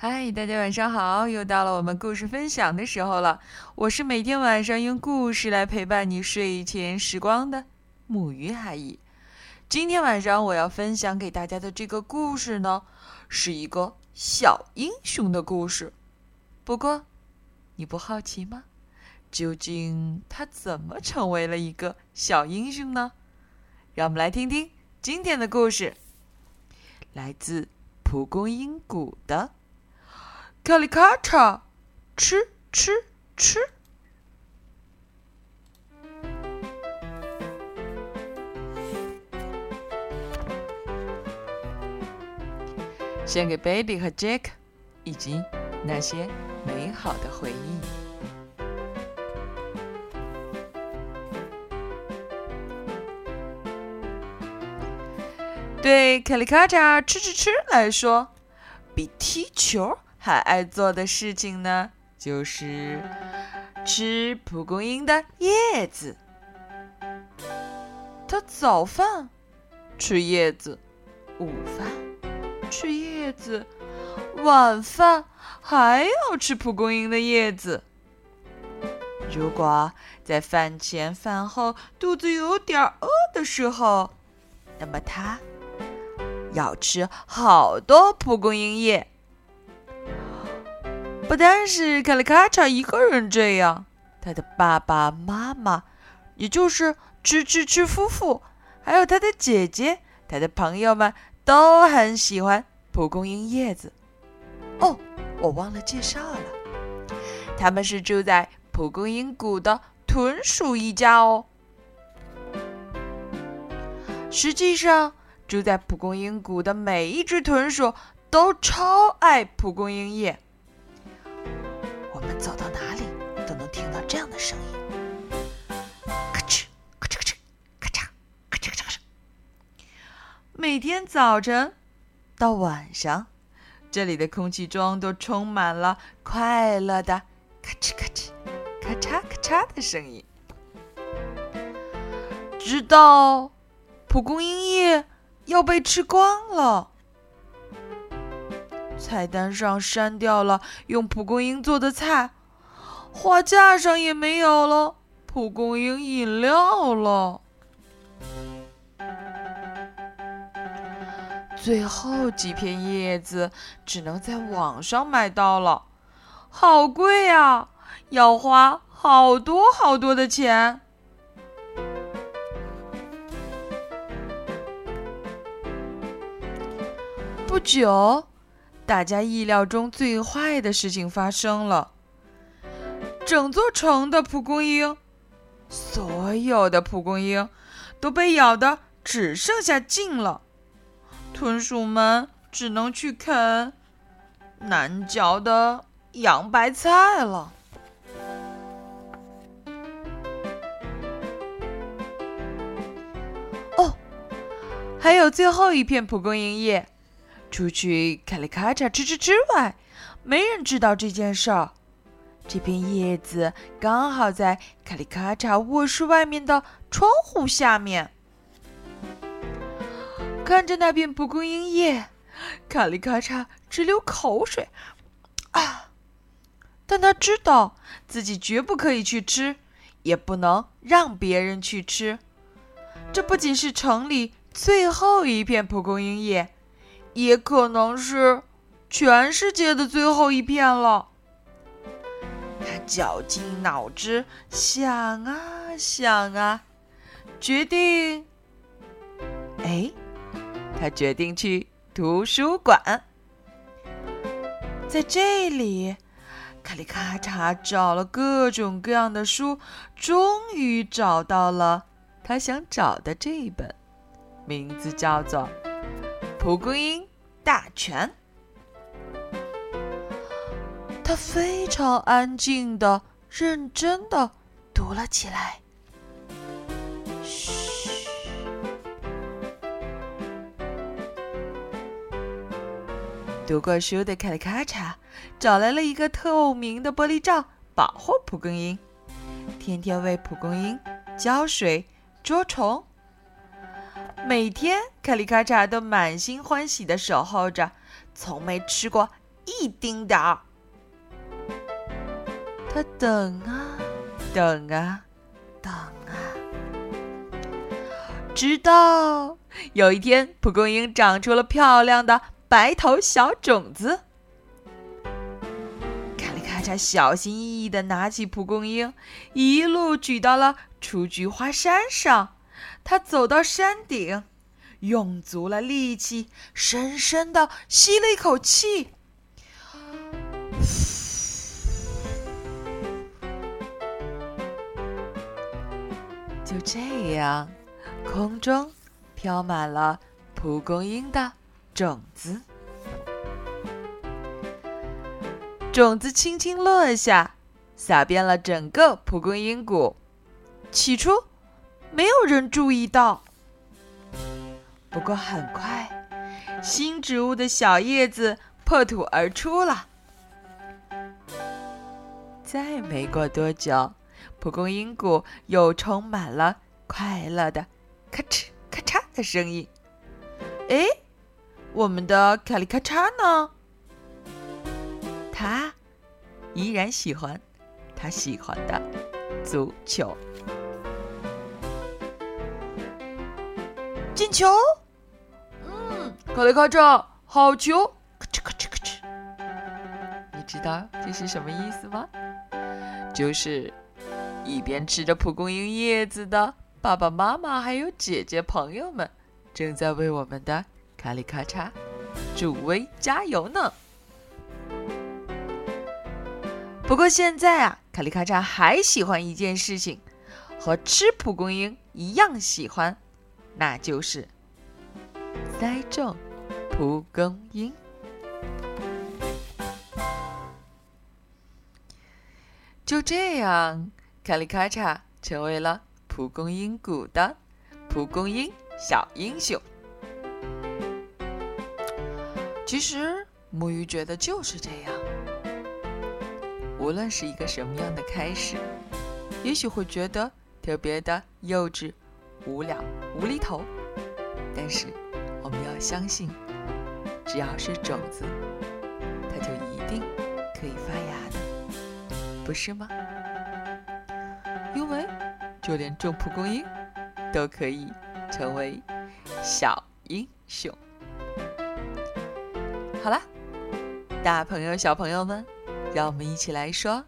嗨，大家晚上好！又到了我们故事分享的时候了。我是每天晚上用故事来陪伴你睡前时光的木鱼阿姨。今天晚上我要分享给大家的这个故事呢，是一个小英雄的故事。不过，你不好奇吗？究竟他怎么成为了一个小英雄呢？让我们来听听今天的故事，来自蒲公英谷的。卡里卡嚓，吃吃吃！献给 Baby 和 Jack，以及那些美好的回忆。对卡里卡嚓吃吃吃来说，比踢球。还爱做的事情呢，就是吃蒲公英的叶子。他早饭吃叶子，午饭吃叶子，晚饭还要吃蒲公英的叶子。如果在饭前饭后肚子有点饿的时候，那么他要吃好多蒲公英叶。不单是卡里卡嚓一个人这样，他的爸爸妈妈，也就是吃吃吃夫妇，还有他的姐姐、他的朋友们都很喜欢蒲公英叶子。哦，我忘了介绍了，他们是住在蒲公英谷的豚鼠一家哦。实际上，住在蒲公英谷的每一只豚鼠都超爱蒲公英叶。能听到这样的声音：咔哧咔哧咔哧咔嚓咔哧咔嚓。每天早晨到晚上，这里的空气中都充满了快乐的咔哧咔哧咔嚓咔嚓的声音。直到蒲公英叶要被吃光了。菜单上删掉了用蒲公英做的菜，画架上也没有了蒲公英饮料了。最后几片叶子只能在网上买到了，好贵啊，要花好多好多的钱。不久。大家意料中最坏的事情发生了，整座城的蒲公英，所有的蒲公英都被咬的只剩下茎了，豚鼠们只能去啃难嚼的洋白菜了。哦，还有最后一片蒲公英叶。除去卡里卡嚓吱吱之外，没人知道这件事儿。这片叶子刚好在卡里卡嚓卧室外面的窗户下面。看着那片蒲公英叶，卡里卡嚓直流口水。啊！但他知道自己绝不可以去吃，也不能让别人去吃。这不仅是城里最后一片蒲公英叶。也可能是全世界的最后一片了。绞尽脑汁想啊想啊，决定，哎，他决定去图书馆。在这里，卡里卡嚓找了各种各样的书，终于找到了他想找的这一本，名字叫做《蒲公英》。大全，非常安静的、认真的读了起来。嘘，读过书的卡里卡嚓找来了一个透明的玻璃罩，保护蒲公英，天天为蒲公英浇水、捉虫。每天，卡里卡嚓都满心欢喜的守候着，从没吃过一丁点儿。他等啊，等啊，等啊，直到有一天，蒲公英长出了漂亮的白头小种子。卡里卡查小心翼翼地拿起蒲公英，一路举到了雏菊花山上。他走到山顶，用足了力气，深深地吸了一口气。这样，空中飘满了蒲公英的种子。种子轻轻落下，洒遍了整个蒲公英谷。起初，没有人注意到。不过很快，新植物的小叶子破土而出了。再没过多久。蒲公英谷又充满了快乐的咔哧咔嚓的声音。哎，我们的卡里咔嚓呢？他依然喜欢他喜欢的足球。进球！嗯，卡里咔嚓，好球！咔哧咔哧咔哧。你知道这是什么意思吗？就是。一边吃着蒲公英叶子的爸爸妈妈还有姐姐朋友们，正在为我们的卡里咔嚓助威加油呢。不过现在啊，卡里咔嚓还喜欢一件事情，和吃蒲公英一样喜欢，那就是栽种蒲公英。就这样。卡里卡查成为了蒲公英谷的蒲公英小英雄。其实，木鱼觉得就是这样。无论是一个什么样的开始，也许会觉得特别的幼稚、无聊、无厘头，但是我们要相信，只要是种子，它就一定可以发芽的，不是吗？因为就连种蒲公英都可以成为小英雄。好了，大朋友、小朋友们，让我们一起来说